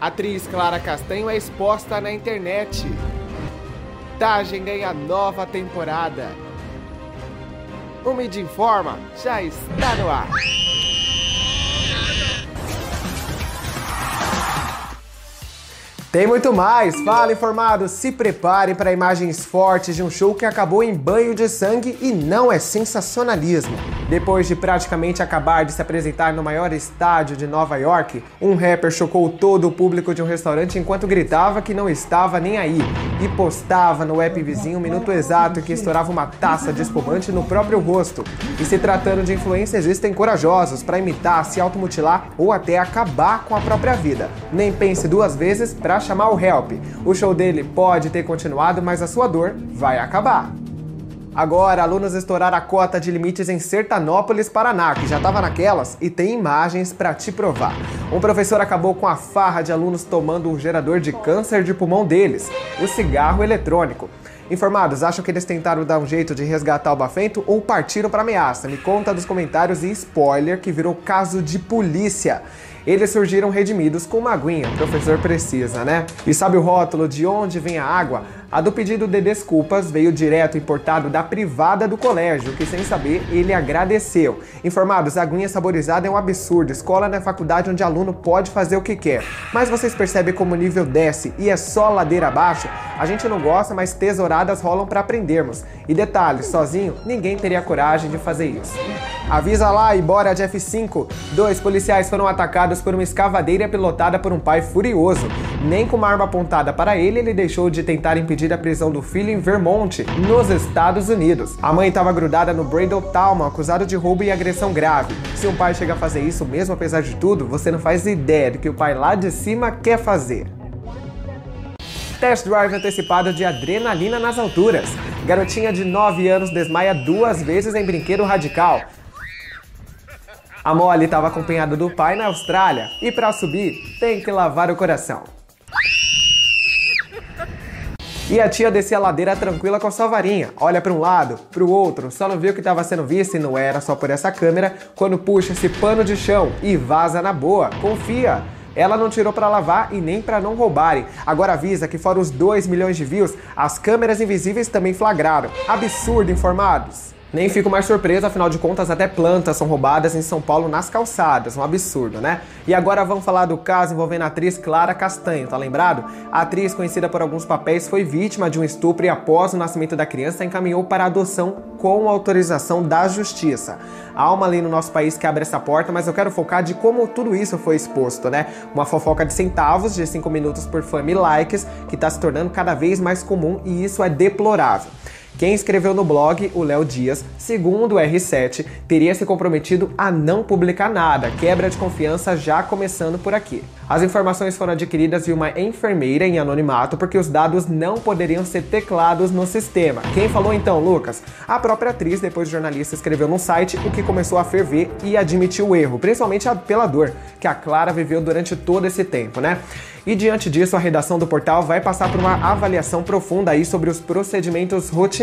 Atriz Clara Castanho é exposta na internet. Tagem ganha nova temporada. O Mid Informa já está no ar. Tem muito mais! Fala informado, se preparem para imagens fortes de um show que acabou em banho de sangue e não é sensacionalismo. Depois de praticamente acabar de se apresentar no maior estádio de Nova York, um rapper chocou todo o público de um restaurante enquanto gritava que não estava nem aí e postava no app vizinho o minuto exato que estourava uma taça de espumante no próprio rosto. E se tratando de influência, existem corajosos para imitar, se automutilar ou até acabar com a própria vida. Nem pense duas vezes para chamar o help. O show dele pode ter continuado, mas a sua dor vai acabar. Agora, alunos estouraram a cota de limites em Sertanópolis, Paraná, que já estava naquelas e tem imagens para te provar. Um professor acabou com a farra de alunos tomando um gerador de câncer de pulmão deles, o cigarro eletrônico. Informados, acham que eles tentaram dar um jeito de resgatar o Bafento ou partiram para ameaça? Me conta dos comentários e spoiler que virou caso de polícia. Eles surgiram redimidos com uma aguinha, o professor precisa, né? E sabe o rótulo de onde vem a água? A do pedido de desculpas veio direto importado da privada do colégio, que sem saber ele agradeceu. Informados, a aguinha saborizada é um absurdo. Escola na faculdade onde aluno pode fazer o que quer. Mas vocês percebem como o nível desce e é só ladeira abaixo? A gente não gosta, mas tesouradas rolam para aprendermos. E detalhe, sozinho, ninguém teria coragem de fazer isso. Avisa lá e bora de F5. Dois policiais foram atacados por uma escavadeira pilotada por um pai furioso. Nem com uma arma apontada para ele, ele deixou de tentar impedir a prisão do filho em Vermont, nos Estados Unidos. A mãe estava grudada no Brandon Talma, acusado de roubo e agressão grave. Se um pai chega a fazer isso mesmo apesar de tudo, você não faz ideia do que o pai lá de cima quer fazer. Test drive antecipado de adrenalina nas alturas. Garotinha de 9 anos desmaia duas vezes em brinquedo radical. A Molly estava acompanhada do pai na Austrália e para subir tem que lavar o coração. E a tia descia a ladeira tranquila com sua varinha. Olha para um lado, para o outro, só não viu que estava sendo visto e não era só por essa câmera quando puxa esse pano de chão e vaza na boa. Confia! Ela não tirou para lavar e nem para não roubarem. Agora avisa que fora os 2 milhões de views, as câmeras invisíveis também flagraram. Absurdo, informados! Nem fico mais surpreso, afinal de contas, até plantas são roubadas em São Paulo nas calçadas. Um absurdo, né? E agora vamos falar do caso envolvendo a atriz Clara Castanho, tá lembrado? A atriz, conhecida por alguns papéis, foi vítima de um estupro e, após o nascimento da criança, encaminhou para adoção com autorização da justiça. Há uma lei no nosso país que abre essa porta, mas eu quero focar de como tudo isso foi exposto, né? Uma fofoca de centavos, de 5 minutos por fama e likes, que está se tornando cada vez mais comum e isso é deplorável. Quem escreveu no blog, o Léo Dias, segundo o R7, teria se comprometido a não publicar nada, quebra de confiança já começando por aqui. As informações foram adquiridas de uma enfermeira em anonimato porque os dados não poderiam ser teclados no sistema. Quem falou então, Lucas? A própria atriz, depois do jornalista, escreveu no site o que começou a ferver e admitiu o erro, principalmente pela dor que a Clara viveu durante todo esse tempo, né? E diante disso, a redação do portal vai passar por uma avaliação profunda aí sobre os procedimentos rotineiros.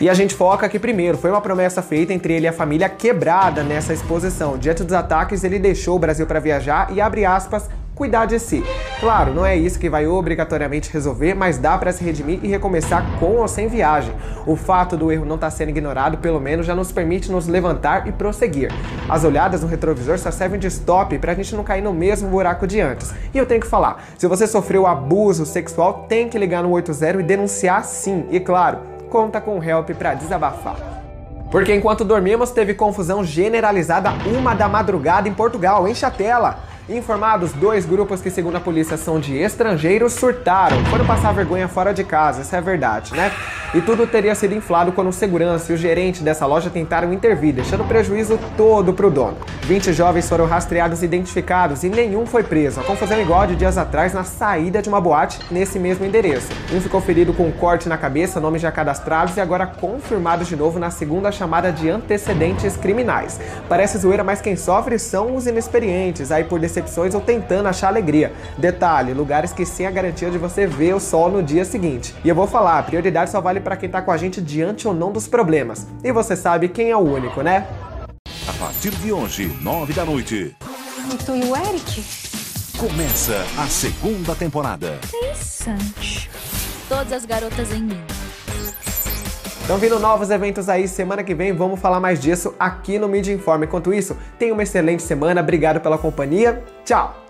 E a gente foca que primeiro foi uma promessa feita entre ele e a família quebrada nessa exposição. Diante dos ataques, ele deixou o Brasil para viajar e abre aspas cuidar de si. Claro, não é isso que vai obrigatoriamente resolver, mas dá para se redimir e recomeçar com ou sem viagem. O fato do erro não estar tá sendo ignorado, pelo menos, já nos permite nos levantar e prosseguir. As olhadas no retrovisor só servem de stop para a gente não cair no mesmo buraco de antes. E eu tenho que falar, se você sofreu abuso sexual, tem que ligar no 80 e denunciar sim. E claro, conta com o help para desabafar. Porque enquanto dormimos, teve confusão generalizada uma da madrugada em Portugal. Enche a tela! Informados, dois grupos que, segundo a polícia, são de estrangeiros surtaram, foram passar vergonha fora de casa, isso é verdade, né? E tudo teria sido inflado quando o segurança e o gerente dessa loja tentaram intervir, deixando prejuízo todo pro dono. 20 jovens foram rastreados e identificados e nenhum foi preso. A confusão igual de dias atrás na saída de uma boate nesse mesmo endereço. Um ficou ferido com um corte na cabeça, nomes já cadastrados e agora confirmados de novo na segunda chamada de antecedentes criminais. Parece zoeira, mas quem sofre são os inexperientes, aí por decepções ou tentando achar alegria. Detalhe, lugares que sem a garantia de você ver o sol no dia seguinte. E eu vou falar, a prioridade só vale para quem tá com a gente diante ou não dos problemas. E você sabe quem é o único, né? A partir de hoje, nove da noite. Tu e o Eric? Começa a segunda temporada. Interessante. Todas as garotas em mim. Estão vindo novos eventos aí, semana que vem vamos falar mais disso aqui no Mídia Informe. Enquanto isso, tenha uma excelente semana, obrigado pela companhia, tchau!